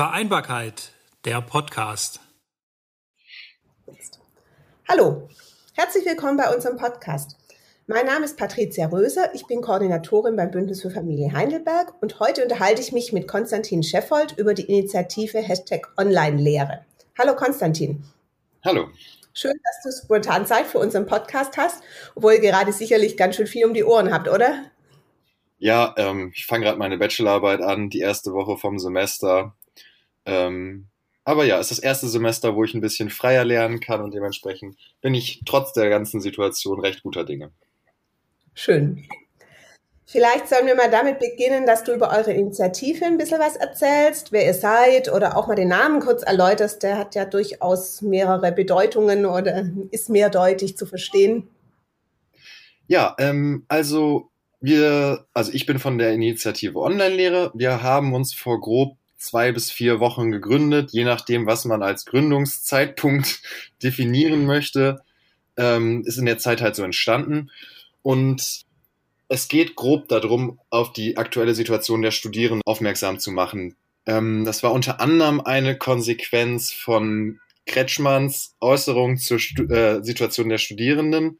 Vereinbarkeit, der Podcast. Hallo, herzlich willkommen bei unserem Podcast. Mein Name ist Patricia Röser, ich bin Koordinatorin beim Bündnis für Familie Heidelberg und heute unterhalte ich mich mit Konstantin Scheffold über die Initiative Hashtag Online-Lehre. Hallo Konstantin. Hallo. Schön, dass du spontan Zeit für unseren Podcast hast, obwohl ihr gerade sicherlich ganz schön viel um die Ohren habt, oder? Ja, ähm, ich fange gerade meine Bachelorarbeit an, die erste Woche vom Semester. Ähm, aber ja, es ist das erste Semester, wo ich ein bisschen freier lernen kann und dementsprechend bin ich trotz der ganzen Situation recht guter Dinge. Schön. Vielleicht sollen wir mal damit beginnen, dass du über eure Initiative ein bisschen was erzählst, wer ihr seid oder auch mal den Namen kurz erläuterst. Der hat ja durchaus mehrere Bedeutungen oder ist mehrdeutig zu verstehen. Ja, ähm, also wir, also ich bin von der Initiative Online-Lehre. Wir haben uns vor grob zwei bis vier Wochen gegründet, je nachdem, was man als Gründungszeitpunkt definieren möchte, ähm, ist in der Zeit halt so entstanden. Und es geht grob darum, auf die aktuelle Situation der Studierenden aufmerksam zu machen. Ähm, das war unter anderem eine Konsequenz von Kretschmanns Äußerung zur Stu äh, Situation der Studierenden.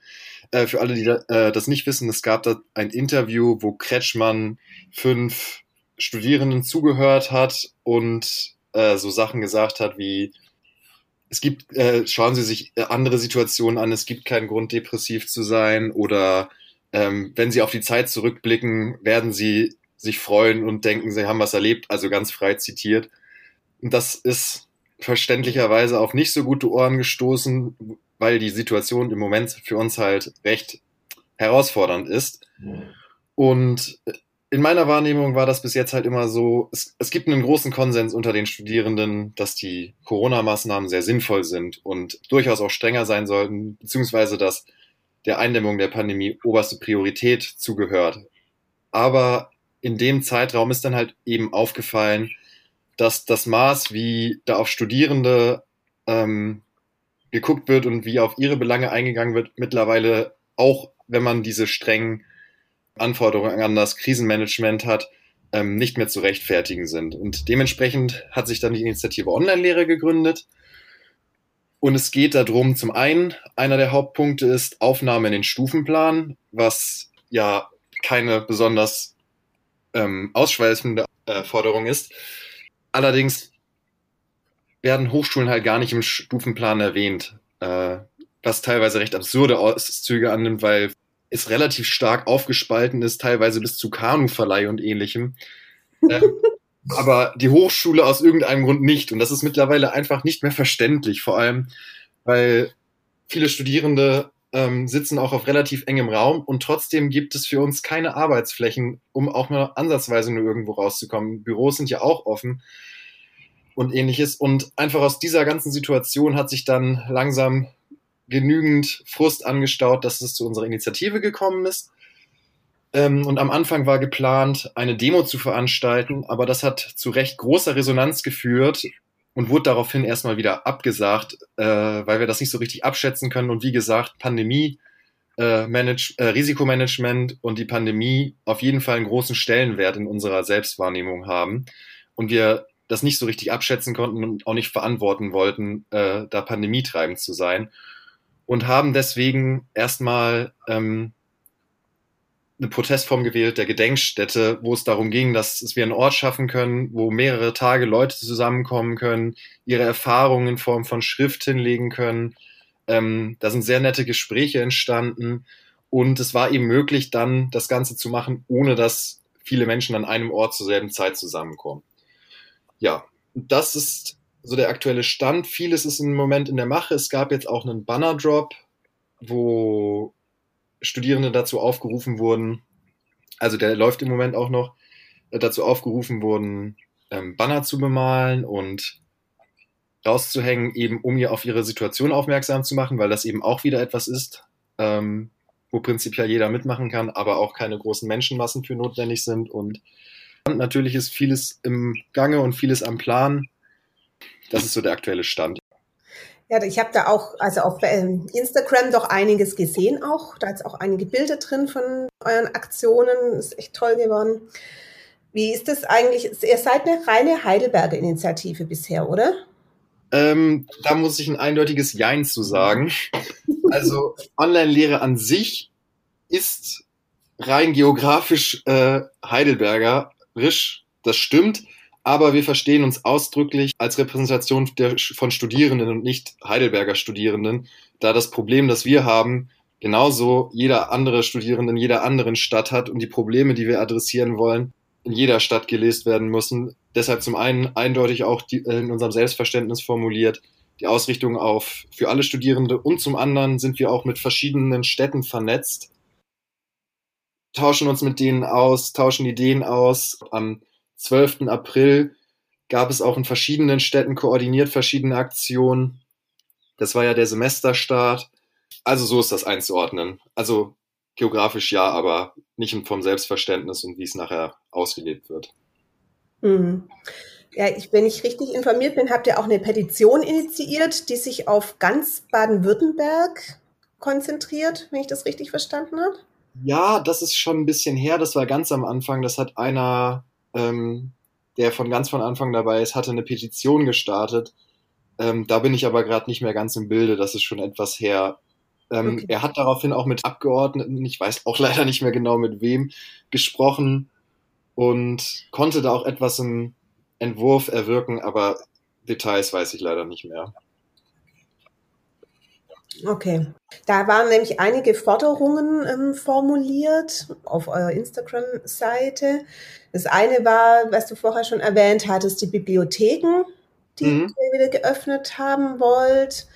Äh, für alle, die da, äh, das nicht wissen, es gab da ein Interview, wo Kretschmann fünf Studierenden zugehört hat und äh, so Sachen gesagt hat wie, es gibt, äh, schauen Sie sich äh, andere Situationen an, es gibt keinen Grund, depressiv zu sein oder ähm, wenn Sie auf die Zeit zurückblicken, werden Sie sich freuen und denken, Sie haben was erlebt, also ganz frei zitiert. Und das ist verständlicherweise auf nicht so gute Ohren gestoßen, weil die Situation im Moment für uns halt recht herausfordernd ist. Und in meiner Wahrnehmung war das bis jetzt halt immer so, es, es gibt einen großen Konsens unter den Studierenden, dass die Corona-Maßnahmen sehr sinnvoll sind und durchaus auch strenger sein sollten, beziehungsweise dass der Eindämmung der Pandemie oberste Priorität zugehört. Aber in dem Zeitraum ist dann halt eben aufgefallen, dass das Maß, wie da auf Studierende ähm, geguckt wird und wie auf ihre Belange eingegangen wird, mittlerweile auch, wenn man diese strengen Anforderungen an das Krisenmanagement hat, ähm, nicht mehr zu rechtfertigen sind. Und dementsprechend hat sich dann die Initiative Online-Lehre gegründet. Und es geht darum, zum einen, einer der Hauptpunkte ist Aufnahme in den Stufenplan, was ja keine besonders ähm, ausschweifende äh, Forderung ist. Allerdings werden Hochschulen halt gar nicht im Stufenplan erwähnt, äh, was teilweise recht absurde Auszüge annimmt, weil ist relativ stark aufgespalten ist, teilweise bis zu Kanuverleih und ähnlichem. äh, aber die Hochschule aus irgendeinem Grund nicht. Und das ist mittlerweile einfach nicht mehr verständlich, vor allem, weil viele Studierende ähm, sitzen auch auf relativ engem Raum und trotzdem gibt es für uns keine Arbeitsflächen, um auch nur ansatzweise nur irgendwo rauszukommen. Büros sind ja auch offen und ähnliches. Und einfach aus dieser ganzen Situation hat sich dann langsam genügend Frust angestaut, dass es zu unserer Initiative gekommen ist. Ähm, und am Anfang war geplant, eine Demo zu veranstalten, aber das hat zu recht großer Resonanz geführt und wurde daraufhin erstmal wieder abgesagt, äh, weil wir das nicht so richtig abschätzen können. Und wie gesagt, Pandemie, äh, Manage, äh, Risikomanagement und die Pandemie auf jeden Fall einen großen Stellenwert in unserer Selbstwahrnehmung haben. Und wir das nicht so richtig abschätzen konnten und auch nicht verantworten wollten, äh, da pandemietreibend zu sein und haben deswegen erstmal ähm, eine Protestform gewählt der Gedenkstätte, wo es darum ging, dass wir einen Ort schaffen können, wo mehrere Tage Leute zusammenkommen können, ihre Erfahrungen in Form von Schrift hinlegen können. Ähm, da sind sehr nette Gespräche entstanden und es war eben möglich, dann das Ganze zu machen, ohne dass viele Menschen an einem Ort zur selben Zeit zusammenkommen. Ja, das ist so der aktuelle Stand. Vieles ist im Moment in der Mache. Es gab jetzt auch einen Banner-Drop, wo Studierende dazu aufgerufen wurden, also der läuft im Moment auch noch, äh, dazu aufgerufen wurden, ähm, Banner zu bemalen und rauszuhängen, eben um ihr auf ihre Situation aufmerksam zu machen, weil das eben auch wieder etwas ist, ähm, wo prinzipiell jeder mitmachen kann, aber auch keine großen Menschenmassen für notwendig sind. Und natürlich ist vieles im Gange und vieles am Plan. Das ist so der aktuelle Stand. Ja, ich habe da auch, also auf ähm, Instagram doch einiges gesehen auch. Da ist auch einige Bilder drin von euren Aktionen. Ist echt toll geworden. Wie ist das eigentlich? Ihr seid eine reine Heidelberger Initiative bisher, oder? Ähm, da muss ich ein eindeutiges Jein zu sagen. Also Online-Lehre an sich ist rein geografisch äh, Heidelbergerisch, das stimmt, aber wir verstehen uns ausdrücklich als Repräsentation der, von Studierenden und nicht Heidelberger Studierenden, da das Problem, das wir haben, genauso jeder andere Studierende in jeder anderen Stadt hat und die Probleme, die wir adressieren wollen, in jeder Stadt gelesen werden müssen. Deshalb zum einen eindeutig auch die, äh, in unserem Selbstverständnis formuliert, die Ausrichtung auf für alle Studierende und zum anderen sind wir auch mit verschiedenen Städten vernetzt, tauschen uns mit denen aus, tauschen Ideen aus. Am 12. April gab es auch in verschiedenen Städten koordiniert verschiedene Aktionen. Das war ja der Semesterstart. Also so ist das einzuordnen. Also geografisch ja, aber nicht vom Selbstverständnis und wie es nachher ausgelebt wird. Mhm. Ja, ich, wenn ich richtig informiert bin, habt ihr auch eine Petition initiiert, die sich auf ganz Baden-Württemberg konzentriert, wenn ich das richtig verstanden habe? Ja, das ist schon ein bisschen her. Das war ganz am Anfang. Das hat einer, ähm, der von ganz von Anfang dabei ist, hatte eine Petition gestartet. Ähm, da bin ich aber gerade nicht mehr ganz im Bilde. Das ist schon etwas her. Ähm, okay. Er hat daraufhin auch mit Abgeordneten, ich weiß auch leider nicht mehr genau mit wem, gesprochen und konnte da auch etwas im Entwurf erwirken, aber Details weiß ich leider nicht mehr. Okay. Da waren nämlich einige Forderungen ähm, formuliert auf eurer Instagram-Seite. Das eine war, was du vorher schon erwähnt hattest, die Bibliotheken, die mhm. ihr wieder geöffnet haben wollt.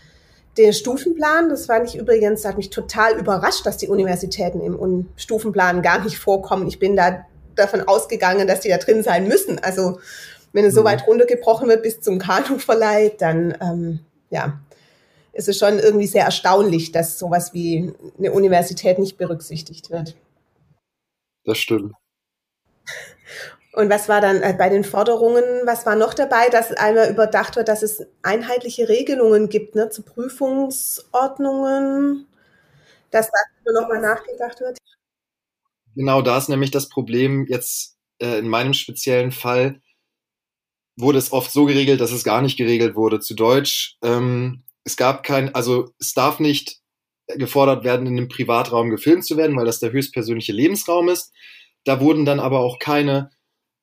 Der Stufenplan, das fand ich übrigens, das hat mich total überrascht, dass die Universitäten im Stufenplan gar nicht vorkommen. Ich bin da davon ausgegangen, dass die da drin sein müssen. Also wenn es mhm. so weit runtergebrochen wird bis zum Kanuverleih, dann ähm, ja, ist es schon irgendwie sehr erstaunlich, dass sowas wie eine Universität nicht berücksichtigt wird. Das stimmt. Und was war dann äh, bei den Forderungen, was war noch dabei, dass einmal überdacht wird, dass es einheitliche Regelungen gibt ne, zu Prüfungsordnungen, dass da nochmal nachgedacht wird? Genau, da ist nämlich das Problem jetzt äh, in meinem speziellen Fall, wurde es oft so geregelt, dass es gar nicht geregelt wurde. Zu Deutsch, ähm, es gab kein, also es darf nicht gefordert werden, in einem Privatraum gefilmt zu werden, weil das der höchstpersönliche Lebensraum ist. Da wurden dann aber auch keine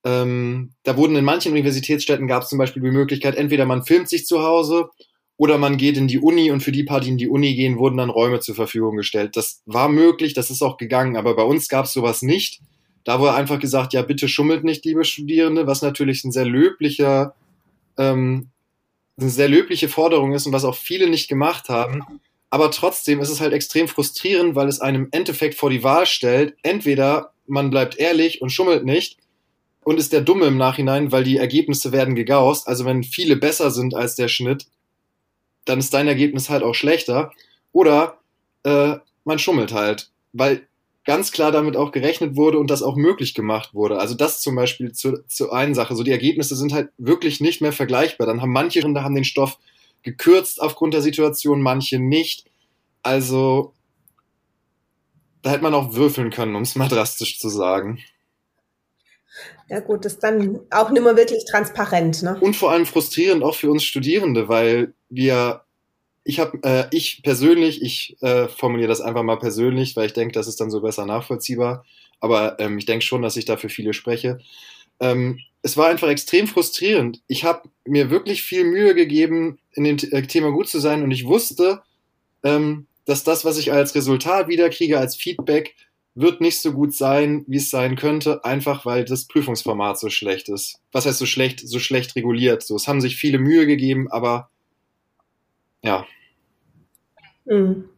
ähm, da wurden in manchen Universitätsstädten gab es zum Beispiel die Möglichkeit, entweder man filmt sich zu Hause oder man geht in die Uni und für die paar, die in die Uni gehen, wurden dann Räume zur Verfügung gestellt. Das war möglich, das ist auch gegangen, aber bei uns gab es sowas nicht. Da wurde einfach gesagt, ja, bitte schummelt nicht, liebe Studierende, was natürlich ein sehr löblicher, ähm, eine sehr löbliche Forderung ist und was auch viele nicht gemacht haben. Aber trotzdem ist es halt extrem frustrierend, weil es einem Endeffekt vor die Wahl stellt, entweder man bleibt ehrlich und schummelt nicht und ist der Dumme im Nachhinein, weil die Ergebnisse werden gegaust. Also wenn viele besser sind als der Schnitt, dann ist dein Ergebnis halt auch schlechter. Oder äh, man schummelt halt, weil ganz klar damit auch gerechnet wurde und das auch möglich gemacht wurde. Also das zum Beispiel zu, zu einen Sache. So die Ergebnisse sind halt wirklich nicht mehr vergleichbar. Dann haben manche Rinder haben den Stoff gekürzt aufgrund der Situation, manche nicht. Also da hätte man auch würfeln können, um es mal drastisch zu sagen. Ja gut, das ist dann auch nicht mehr wirklich transparent. Ne? Und vor allem frustrierend auch für uns Studierende, weil wir, ich habe, äh, ich persönlich, ich äh, formuliere das einfach mal persönlich, weil ich denke, das ist dann so besser nachvollziehbar. Aber ähm, ich denke schon, dass ich da für viele spreche. Ähm, es war einfach extrem frustrierend. Ich habe mir wirklich viel Mühe gegeben, in dem äh, Thema gut zu sein und ich wusste, ähm, dass das, was ich als Resultat wiederkriege, als Feedback, wird nicht so gut sein, wie es sein könnte, einfach weil das Prüfungsformat so schlecht ist. Was heißt so schlecht, so schlecht reguliert? So, es haben sich viele Mühe gegeben, aber ja. Mhm.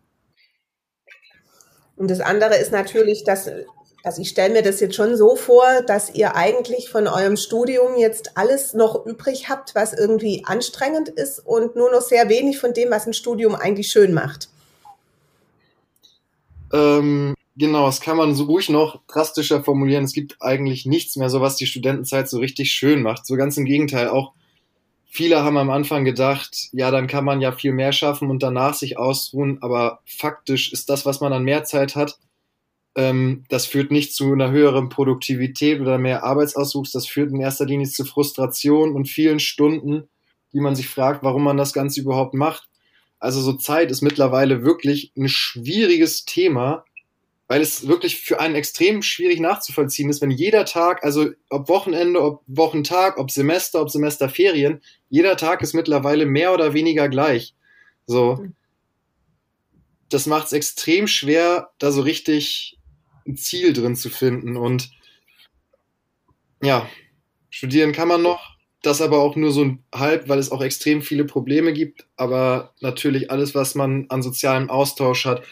Und das andere ist natürlich, dass, also ich stelle mir das jetzt schon so vor, dass ihr eigentlich von eurem Studium jetzt alles noch übrig habt, was irgendwie anstrengend ist und nur noch sehr wenig von dem, was ein Studium eigentlich schön macht. Ähm, Genau, das kann man so ruhig noch drastischer formulieren. Es gibt eigentlich nichts mehr, so was die Studentenzeit so richtig schön macht. So ganz im Gegenteil. Auch viele haben am Anfang gedacht, ja, dann kann man ja viel mehr schaffen und danach sich ausruhen. Aber faktisch ist das, was man an mehr Zeit hat, Ähm, das führt nicht zu einer höheren Produktivität oder mehr Arbeitsauswuchs. Das führt in erster Linie zu Frustration und vielen Stunden, die man sich fragt, warum man das Ganze überhaupt macht. Also so Zeit ist mittlerweile wirklich ein schwieriges Thema, weil es wirklich für einen extrem schwierig nachzuvollziehen ist, wenn jeder Tag, also ob Wochenende, ob Wochentag, ob Semester, ob Semesterferien, jeder Tag ist mittlerweile mehr oder weniger gleich. So. Mhm. Das macht es extrem schwer, da so richtig ein Ziel drin zu finden. Und ja, studieren kann man noch, das aber auch nur so ein halb, weil es auch extrem viele Probleme gibt. Aber natürlich alles, was man an sozialem Austausch hat,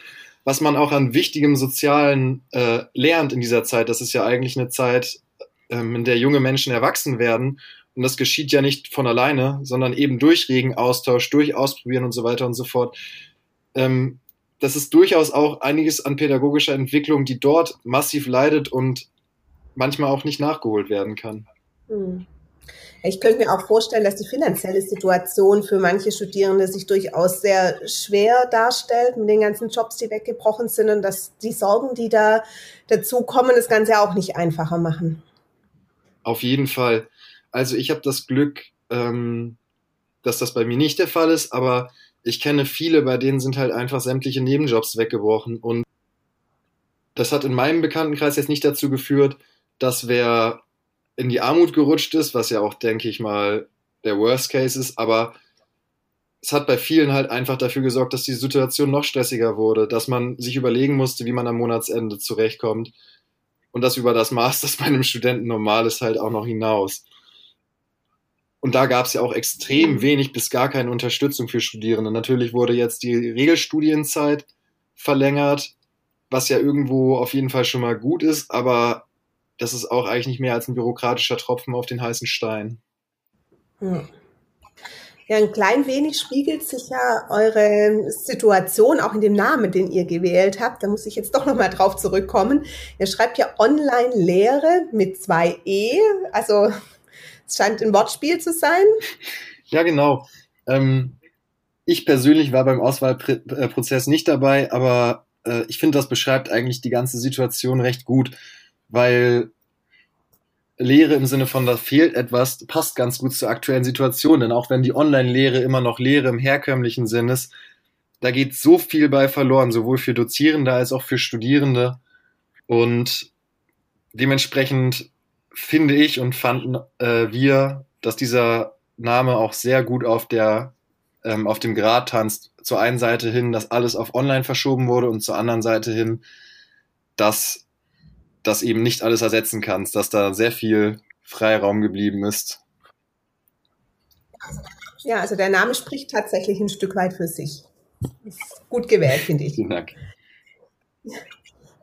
was man auch an wichtigem Sozialen äh, lernt in dieser Zeit. Das ist ja eigentlich eine Zeit, ähm, in der junge Menschen erwachsen werden. Und das geschieht ja nicht von alleine, sondern eben durch regen Austausch, durch Ausprobieren und so weiter und so fort. Ähm, das ist durchaus auch einiges an pädagogischer Entwicklung, die dort massiv leidet und manchmal auch nicht nachgeholt werden kann. Hm. Ich könnte mir auch vorstellen, dass die finanzielle Situation für manche Studierende sich durchaus sehr schwer darstellt mit den ganzen Jobs, die weggebrochen sind und dass die Sorgen, die da dazu kommen, das Ganze auch nicht einfacher machen. Auf jeden Fall. Also ich habe das Glück, ähm, dass das bei mir nicht der Fall ist, aber ich kenne viele, bei denen sind halt einfach sämtliche Nebenjobs weggebrochen und das hat in meinem Bekanntenkreis jetzt nicht dazu geführt, dass wer in die Armut gerutscht ist, was ja auch, denke ich mal, der Worst Case ist, aber es hat bei vielen halt einfach dafür gesorgt, dass die Situation noch stressiger wurde, dass man sich überlegen musste, wie man am Monatsende zurechtkommt und das über das Maß, das bei einem Studenten normal ist, halt auch noch hinaus. Und da gab es ja auch extrem wenig bis gar keine Unterstützung für Studierende. Natürlich wurde jetzt die Regelstudienzeit verlängert, was ja irgendwo auf jeden Fall schon mal gut ist, aber das ist auch eigentlich nicht mehr als ein bürokratischer Tropfen auf den heißen Stein. Hm. Ja, ein klein wenig spiegelt sich ja eure Situation auch in dem Namen, den ihr gewählt habt. Da muss ich jetzt doch nochmal drauf zurückkommen. Ihr schreibt ja Online-Lehre mit zwei E. Also es scheint ein Wortspiel zu sein. Ja, genau. Ähm, ich persönlich war beim Auswahlprozess nicht dabei, aber äh, ich finde, das beschreibt eigentlich die ganze Situation recht gut weil Lehre im Sinne von, da fehlt etwas, passt ganz gut zur aktuellen Situation. Denn auch wenn die Online-Lehre immer noch Lehre im herkömmlichen Sinn ist, da geht so viel bei verloren, sowohl für Dozierende als auch für Studierende. Und dementsprechend finde ich und fanden äh, wir, dass dieser Name auch sehr gut auf der ähm, auf dem Grad tanzt. Zur einen Seite hin, dass alles auf Online verschoben wurde und zur anderen Seite hin, dass das eben nicht alles ersetzen kannst, dass da sehr viel Freiraum geblieben ist. Ja, also der Name spricht tatsächlich ein Stück weit für sich. Ist gut gewählt, finde ich. Vielen Dank.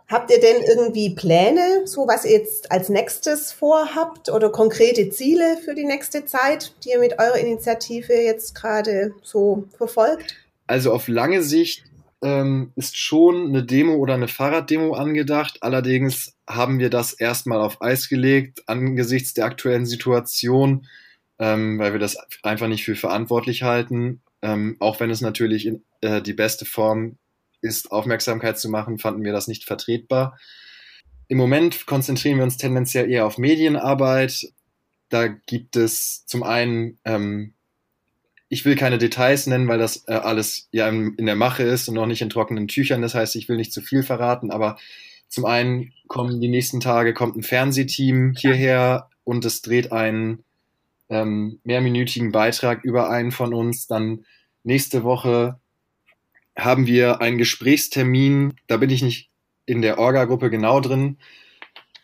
Habt ihr denn irgendwie Pläne, so was ihr jetzt als nächstes vorhabt oder konkrete Ziele für die nächste Zeit, die ihr mit eurer Initiative jetzt gerade so verfolgt? Also auf lange Sicht ähm, ist schon eine Demo oder eine Fahrraddemo angedacht. Allerdings haben wir das erstmal auf Eis gelegt angesichts der aktuellen Situation, ähm, weil wir das einfach nicht für verantwortlich halten. Ähm, auch wenn es natürlich in, äh, die beste Form ist, Aufmerksamkeit zu machen, fanden wir das nicht vertretbar. Im Moment konzentrieren wir uns tendenziell eher auf Medienarbeit. Da gibt es zum einen ähm, ich will keine Details nennen, weil das äh, alles ja in, in, der Mache ist und noch nicht in trockenen Tüchern. Das heißt, ich will nicht zu viel verraten, aber zum einen kommen die nächsten Tage kommt ein Fernsehteam hierher und es dreht einen ähm, mehrminütigen Beitrag über einen von uns. Dann nächste Woche haben wir einen Gesprächstermin. Da bin ich nicht in der Orga-Gruppe genau drin.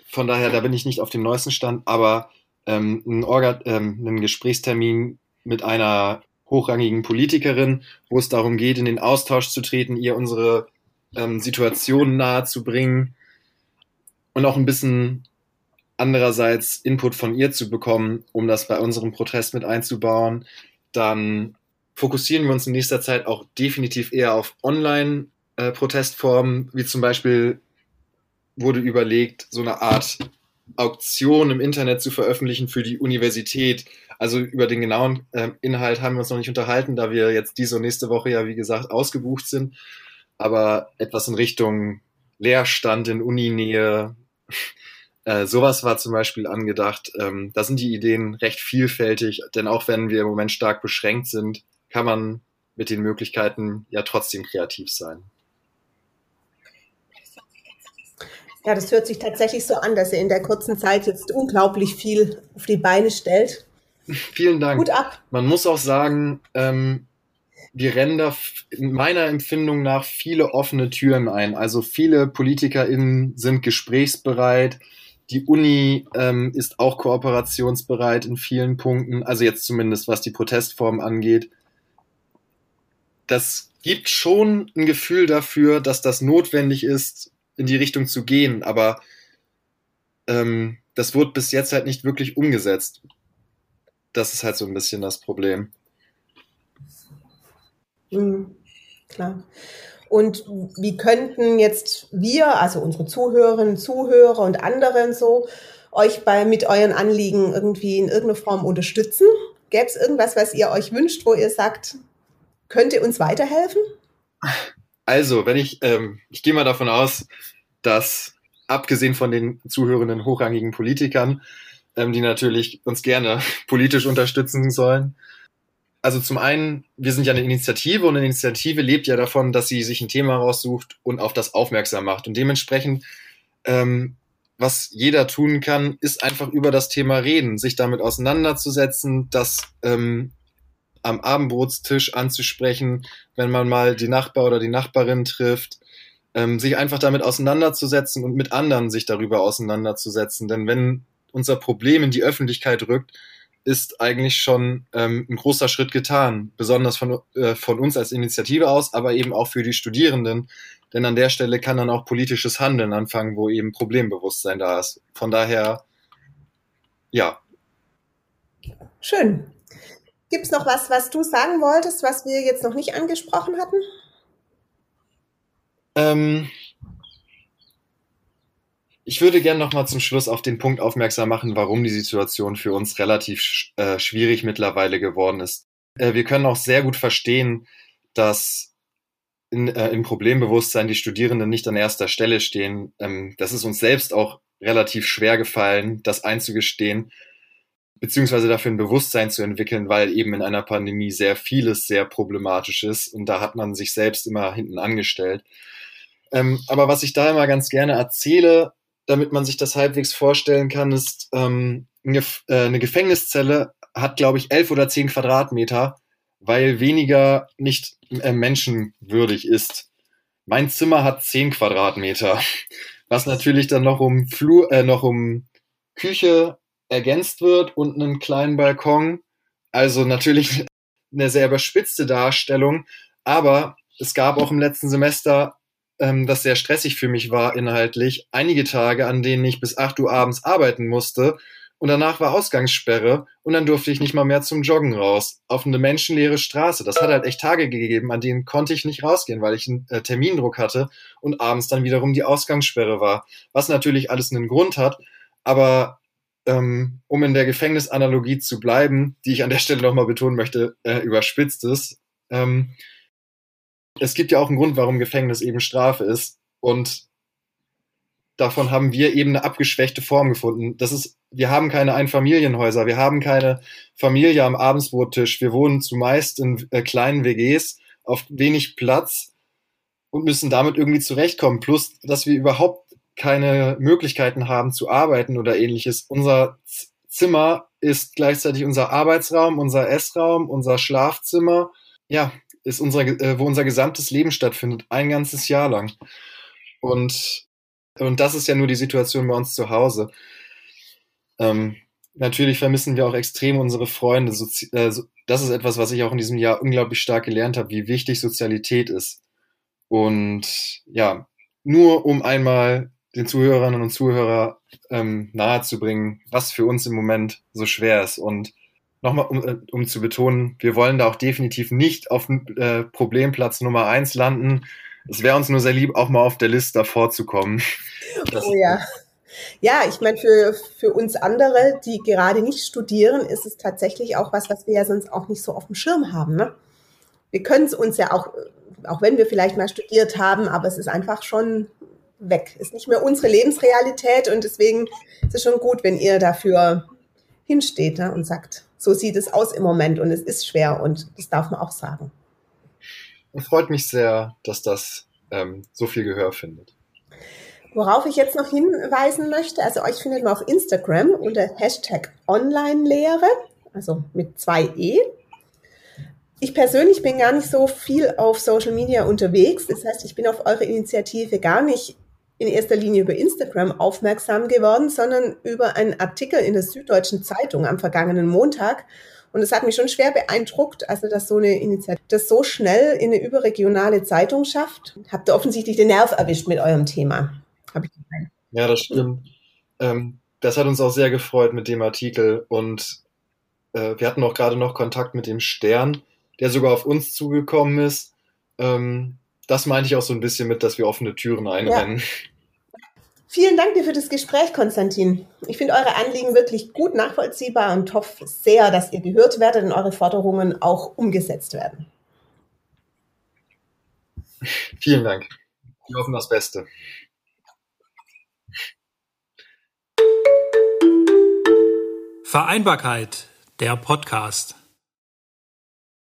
Von daher, da bin ich nicht auf dem neuesten Stand, aber ähm, ein, Orga, ähm, einen Gesprächstermin mit einer hochrangigen Politikerin, wo es darum geht, in den Austausch zu treten, ihr unsere ähm, Situation nahe zu bringen und auch ein bisschen andererseits Input von ihr zu bekommen, um das bei unserem Protest mit einzubauen. Dann fokussieren wir uns in nächster Zeit auch definitiv eher auf Online-Protestformen, wie zum Beispiel wurde überlegt, so eine Art Auktion im Internet zu veröffentlichen für die Universität, also über den genauen äh, Inhalt haben wir uns noch nicht unterhalten, da wir jetzt diese und nächste Woche ja, wie gesagt, ausgebucht sind. Aber etwas in Richtung Leerstand in Uninähe. Äh, sowas war zum Beispiel angedacht. Ähm, da sind die Ideen recht vielfältig, denn auch wenn wir im Moment stark beschränkt sind, kann man mit den Möglichkeiten ja trotzdem kreativ sein. Ja, das hört sich tatsächlich so an, dass ihr in der kurzen Zeit jetzt unglaublich viel auf die Beine stellt. Vielen Dank. Gut ab. Man muss auch sagen, ähm, rennen da in meiner Empfindung nach viele offene Türen ein. Also viele PolitikerInnen sind gesprächsbereit. Die Uni ähm, ist auch kooperationsbereit in vielen Punkten. Also jetzt zumindest, was die Protestform angeht. Das gibt schon ein Gefühl dafür, dass das notwendig ist, in die Richtung zu gehen. Aber ähm, das wurde bis jetzt halt nicht wirklich umgesetzt das ist halt so ein bisschen das Problem. Mhm, klar. Und wie könnten jetzt wir, also unsere Zuhörerinnen, Zuhörer und anderen so, euch bei, mit euren Anliegen irgendwie in irgendeiner Form unterstützen? Gäbe es irgendwas, was ihr euch wünscht, wo ihr sagt, könnt ihr uns weiterhelfen? Also, wenn ich, ähm, ich gehe mal davon aus, dass abgesehen von den zuhörenden hochrangigen Politikern, ähm, die natürlich uns gerne politisch unterstützen sollen. Also zum einen, wir sind ja eine Initiative und eine Initiative lebt ja davon, dass sie sich ein Thema raussucht und auf das aufmerksam macht. Und dementsprechend, ähm, was jeder tun kann, ist einfach über das Thema reden, sich damit auseinanderzusetzen, das ähm, am Abendbrotstisch anzusprechen, wenn man mal die Nachbar oder die Nachbarin trifft, ähm, sich einfach damit auseinanderzusetzen und mit anderen sich darüber auseinanderzusetzen. Denn wenn unser Problem in die Öffentlichkeit rückt, ist eigentlich schon ähm, ein großer Schritt getan, besonders von, äh, von uns als Initiative aus, aber eben auch für die Studierenden. Denn an der Stelle kann dann auch politisches Handeln anfangen, wo eben Problembewusstsein da ist. Von daher, ja. Schön. Gibt es noch was, was du sagen wolltest, was wir jetzt noch nicht angesprochen hatten? Ähm, ich würde gerne noch mal zum Schluss auf den Punkt aufmerksam machen, warum die Situation für uns relativ äh, schwierig mittlerweile geworden ist. Äh, wir können auch sehr gut verstehen, dass in, äh, im Problembewusstsein die Studierenden nicht an erster Stelle stehen. Ähm, das ist uns selbst auch relativ schwer gefallen, das einzugestehen, beziehungsweise dafür ein Bewusstsein zu entwickeln, weil eben in einer Pandemie sehr vieles sehr problematisch ist und da hat man sich selbst immer hinten angestellt. Ähm, aber was ich da immer ganz gerne erzähle, damit man sich das halbwegs vorstellen kann, ist ähm, eine, äh, eine Gefängniszelle hat, glaube ich, elf oder zehn Quadratmeter, weil weniger nicht äh, menschenwürdig ist. Mein Zimmer hat zehn Quadratmeter, was natürlich dann noch um Flur, äh, noch um Küche ergänzt wird und einen kleinen Balkon. Also natürlich eine sehr überspitzte Darstellung, aber es gab auch im letzten Semester ähm, das sehr stressig für mich war inhaltlich. Einige Tage, an denen ich bis 8 Uhr abends arbeiten musste und danach war Ausgangssperre und dann durfte ich nicht mal mehr zum Joggen raus. Auf eine menschenleere Straße. Das hat halt echt Tage gegeben, an denen konnte ich nicht rausgehen, weil ich einen äh, Termindruck hatte und abends dann wiederum die Ausgangssperre war. Was natürlich alles einen Grund hat, aber ähm, um in der Gefängnisanalogie zu bleiben, die ich an der Stelle nochmal betonen möchte, äh, überspitzt ist, ähm, es gibt ja auch einen Grund, warum Gefängnis eben Strafe ist. Und davon haben wir eben eine abgeschwächte Form gefunden. Das ist, wir haben keine Einfamilienhäuser, wir haben keine Familie am Abendsbrottisch, wir wohnen zumeist in äh, kleinen WGs auf wenig Platz und müssen damit irgendwie zurechtkommen. Plus, dass wir überhaupt keine Möglichkeiten haben zu arbeiten oder ähnliches. Unser Zimmer ist gleichzeitig unser Arbeitsraum, unser Essraum, unser Schlafzimmer. Ja, ist unser, äh, wo unser gesamtes Leben stattfindet, ein ganzes Jahr lang. Und, und das ist ja nur die Situation bei uns zu Hause. Ähm, natürlich vermissen wir auch extrem unsere Freunde. Sozi äh, das ist etwas, was ich auch in diesem Jahr unglaublich stark gelernt habe, wie wichtig Sozialität ist. Und ja, nur um einmal den Zuhörerinnen und Zuhörer ähm, nahezubringen, was für uns im Moment so schwer ist. Und nochmal, um, äh, um zu betonen, wir wollen da auch definitiv nicht auf äh, Problemplatz Nummer eins landen. Es wäre uns nur sehr lieb, auch mal auf der Liste davor zu kommen. oh ja. Ja, ich meine, für, für uns andere, die gerade nicht studieren, ist es tatsächlich auch was, was wir ja sonst auch nicht so auf dem Schirm haben. Ne? Wir können es uns ja auch, auch wenn wir vielleicht mal studiert haben, aber es ist einfach schon weg. Ist nicht mehr unsere Lebensrealität und deswegen ist es schon gut, wenn ihr dafür hinsteht ne, und sagt, so sieht es aus im Moment und es ist schwer und das darf man auch sagen. Freut mich sehr, dass das ähm, so viel Gehör findet. Worauf ich jetzt noch hinweisen möchte, also euch findet man auf Instagram unter Hashtag Online-Lehre, also mit zwei E. Ich persönlich bin gar nicht so viel auf Social Media unterwegs. Das heißt, ich bin auf eure Initiative gar nicht in erster Linie über Instagram aufmerksam geworden, sondern über einen Artikel in der Süddeutschen Zeitung am vergangenen Montag. Und es hat mich schon schwer beeindruckt, also dass so eine Initiative das so schnell in eine überregionale Zeitung schafft. Habt ihr offensichtlich den Nerv erwischt mit eurem Thema. Hab ich. Ja, das stimmt. Ähm, das hat uns auch sehr gefreut mit dem Artikel. Und äh, wir hatten auch gerade noch Kontakt mit dem Stern, der sogar auf uns zugekommen ist. Ähm, das meinte ich auch so ein bisschen mit, dass wir offene Türen einrennen. Ja. Vielen Dank dir für das Gespräch, Konstantin. Ich finde eure Anliegen wirklich gut nachvollziehbar und hoffe sehr, dass ihr gehört werdet und eure Forderungen auch umgesetzt werden. Vielen Dank. Wir hoffen das Beste. Vereinbarkeit, der Podcast.